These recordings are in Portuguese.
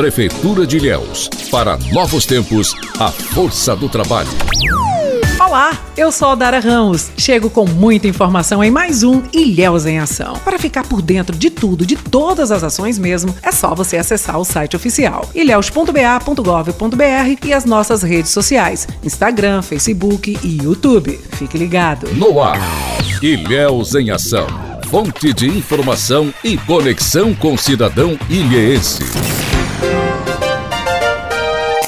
Prefeitura de Ilhéus. Para novos tempos, a força do trabalho. Olá, eu sou a Dara Ramos. Chego com muita informação em mais um Ilhéus em Ação. Para ficar por dentro de tudo, de todas as ações mesmo, é só você acessar o site oficial ilhéus.ba.gov.br e as nossas redes sociais: Instagram, Facebook e YouTube. Fique ligado. No ar, Ilhéus em Ação. Fonte de informação e conexão com o cidadão ilhéense.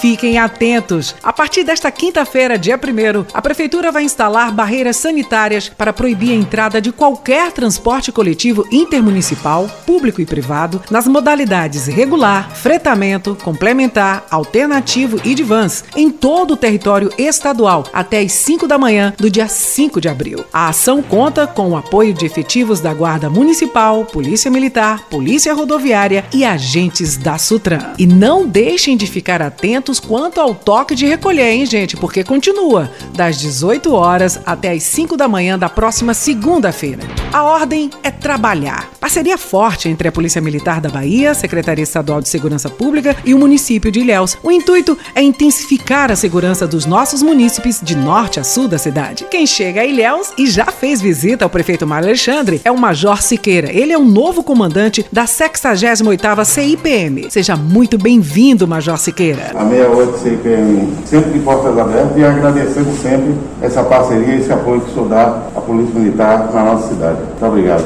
Fiquem atentos. A partir desta quinta-feira, dia 1 a Prefeitura vai instalar barreiras sanitárias para proibir a entrada de qualquer transporte coletivo intermunicipal, público e privado, nas modalidades regular, fretamento, complementar, alternativo e de vans, em todo o território estadual, até às 5 da manhã do dia 5 de abril. A ação conta com o apoio de efetivos da Guarda Municipal, Polícia Militar, Polícia Rodoviária e agentes da Sutran. E não deixem de ficar atentos quanto ao toque de recolher, hein, gente? Porque continua das 18 horas até as 5 da manhã da próxima segunda-feira. A ordem é trabalhar. Parceria forte entre a Polícia Militar da Bahia, Secretaria Estadual de Segurança Pública e o município de Ilhéus. O intuito é intensificar a segurança dos nossos munícipes de norte a sul da cidade. Quem chega a Ilhéus e já fez visita ao prefeito Mário Alexandre é o Major Siqueira. Ele é o novo comandante da 68ª CIPM. Seja muito bem-vindo, Major Siqueira. Amém é hoje CPM sempre de portas abertas e agradecendo sempre essa parceria, esse apoio que o dá à Polícia Militar na nossa cidade. Muito obrigado.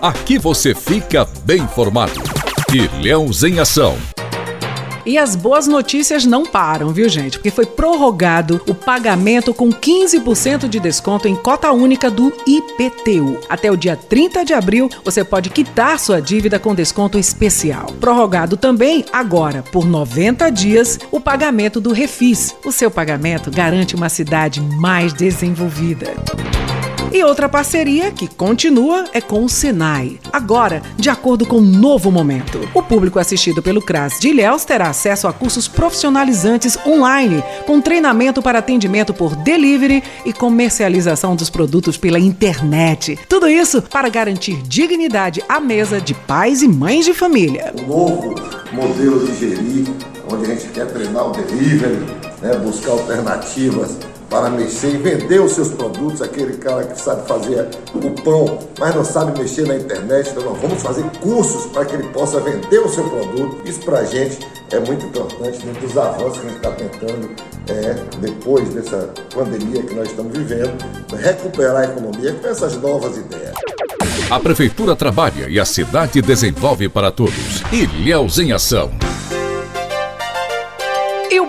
Aqui você fica bem informado. Ilhéus em Ação. E as boas notícias não param, viu, gente? Porque foi prorrogado o pagamento com 15% de desconto em cota única do IPTU. Até o dia 30 de abril, você pode quitar sua dívida com desconto especial. Prorrogado também, agora, por 90 dias, o pagamento do Refis. O seu pagamento garante uma cidade mais desenvolvida. E outra parceria que continua é com o Senai. Agora, de acordo com o um novo momento, o público assistido pelo CRAS de Ilhéus terá acesso a cursos profissionalizantes online, com treinamento para atendimento por delivery e comercialização dos produtos pela internet. Tudo isso para garantir dignidade à mesa de pais e mães de família. Um novo modelo de gerir, onde a gente quer treinar o delivery, né, buscar alternativas para mexer e vender os seus produtos, aquele cara que sabe fazer o pão, mas não sabe mexer na internet. Então, nós vamos fazer cursos para que ele possa vender o seu produto. Isso para a gente é muito importante, dentro dos avanços que a gente está tentando, é, depois dessa pandemia que nós estamos vivendo, recuperar a economia com essas novas ideias. A Prefeitura trabalha e a cidade desenvolve para todos. Ilhéus em Ação.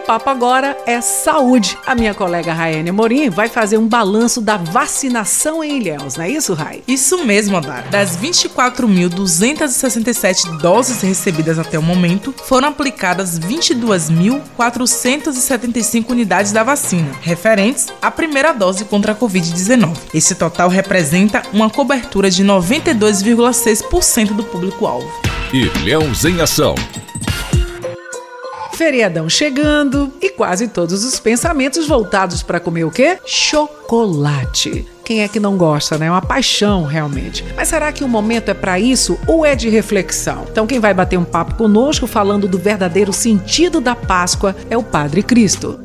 E o papo agora é saúde. A minha colega Raiane Morim vai fazer um balanço da vacinação em Ilhéus, não é isso, Rai? Isso mesmo, Adar. Das 24.267 doses recebidas até o momento, foram aplicadas 22.475 unidades da vacina, referentes à primeira dose contra a Covid-19. Esse total representa uma cobertura de 92,6% do público-alvo. Ilhéus em Ação Feriadão chegando e quase todos os pensamentos voltados para comer o quê? Chocolate. Quem é que não gosta, né? É uma paixão realmente. Mas será que o momento é para isso ou é de reflexão? Então quem vai bater um papo conosco falando do verdadeiro sentido da Páscoa é o Padre Cristo.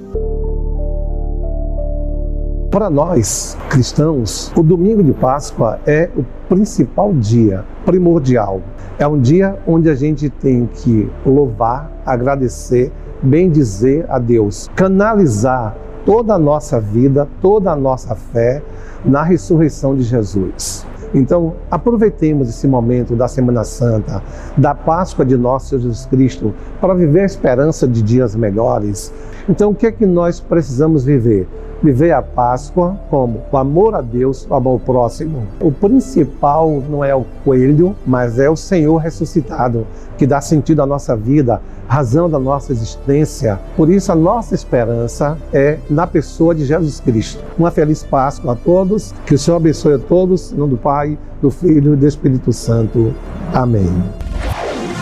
Para nós, cristãos, o domingo de Páscoa é o principal dia, primordial. É um dia onde a gente tem que louvar, agradecer, bendizer a Deus, canalizar toda a nossa vida, toda a nossa fé na ressurreição de Jesus. Então, aproveitemos esse momento da Semana Santa, da Páscoa de nosso Senhor Jesus Cristo, para viver a esperança de dias melhores. Então, o que é que nós precisamos viver? viver a Páscoa como o amor a Deus, o amor ao próximo. O principal não é o coelho, mas é o Senhor ressuscitado, que dá sentido à nossa vida, razão da nossa existência. Por isso, a nossa esperança é na pessoa de Jesus Cristo. Uma feliz Páscoa a todos, que o Senhor abençoe a todos, em nome do Pai, do Filho e do Espírito Santo. Amém.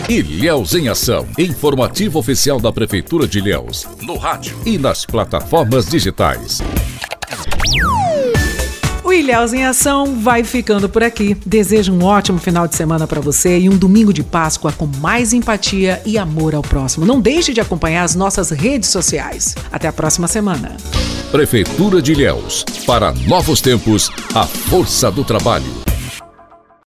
Ilhéus em Ação. Informativo oficial da Prefeitura de Ilhéus. No rádio e nas plataformas digitais. Ilhéus em Ação vai ficando por aqui. Desejo um ótimo final de semana para você e um domingo de Páscoa com mais empatia e amor ao próximo. Não deixe de acompanhar as nossas redes sociais. Até a próxima semana. Prefeitura de Ilhéus. Para novos tempos, a força do trabalho.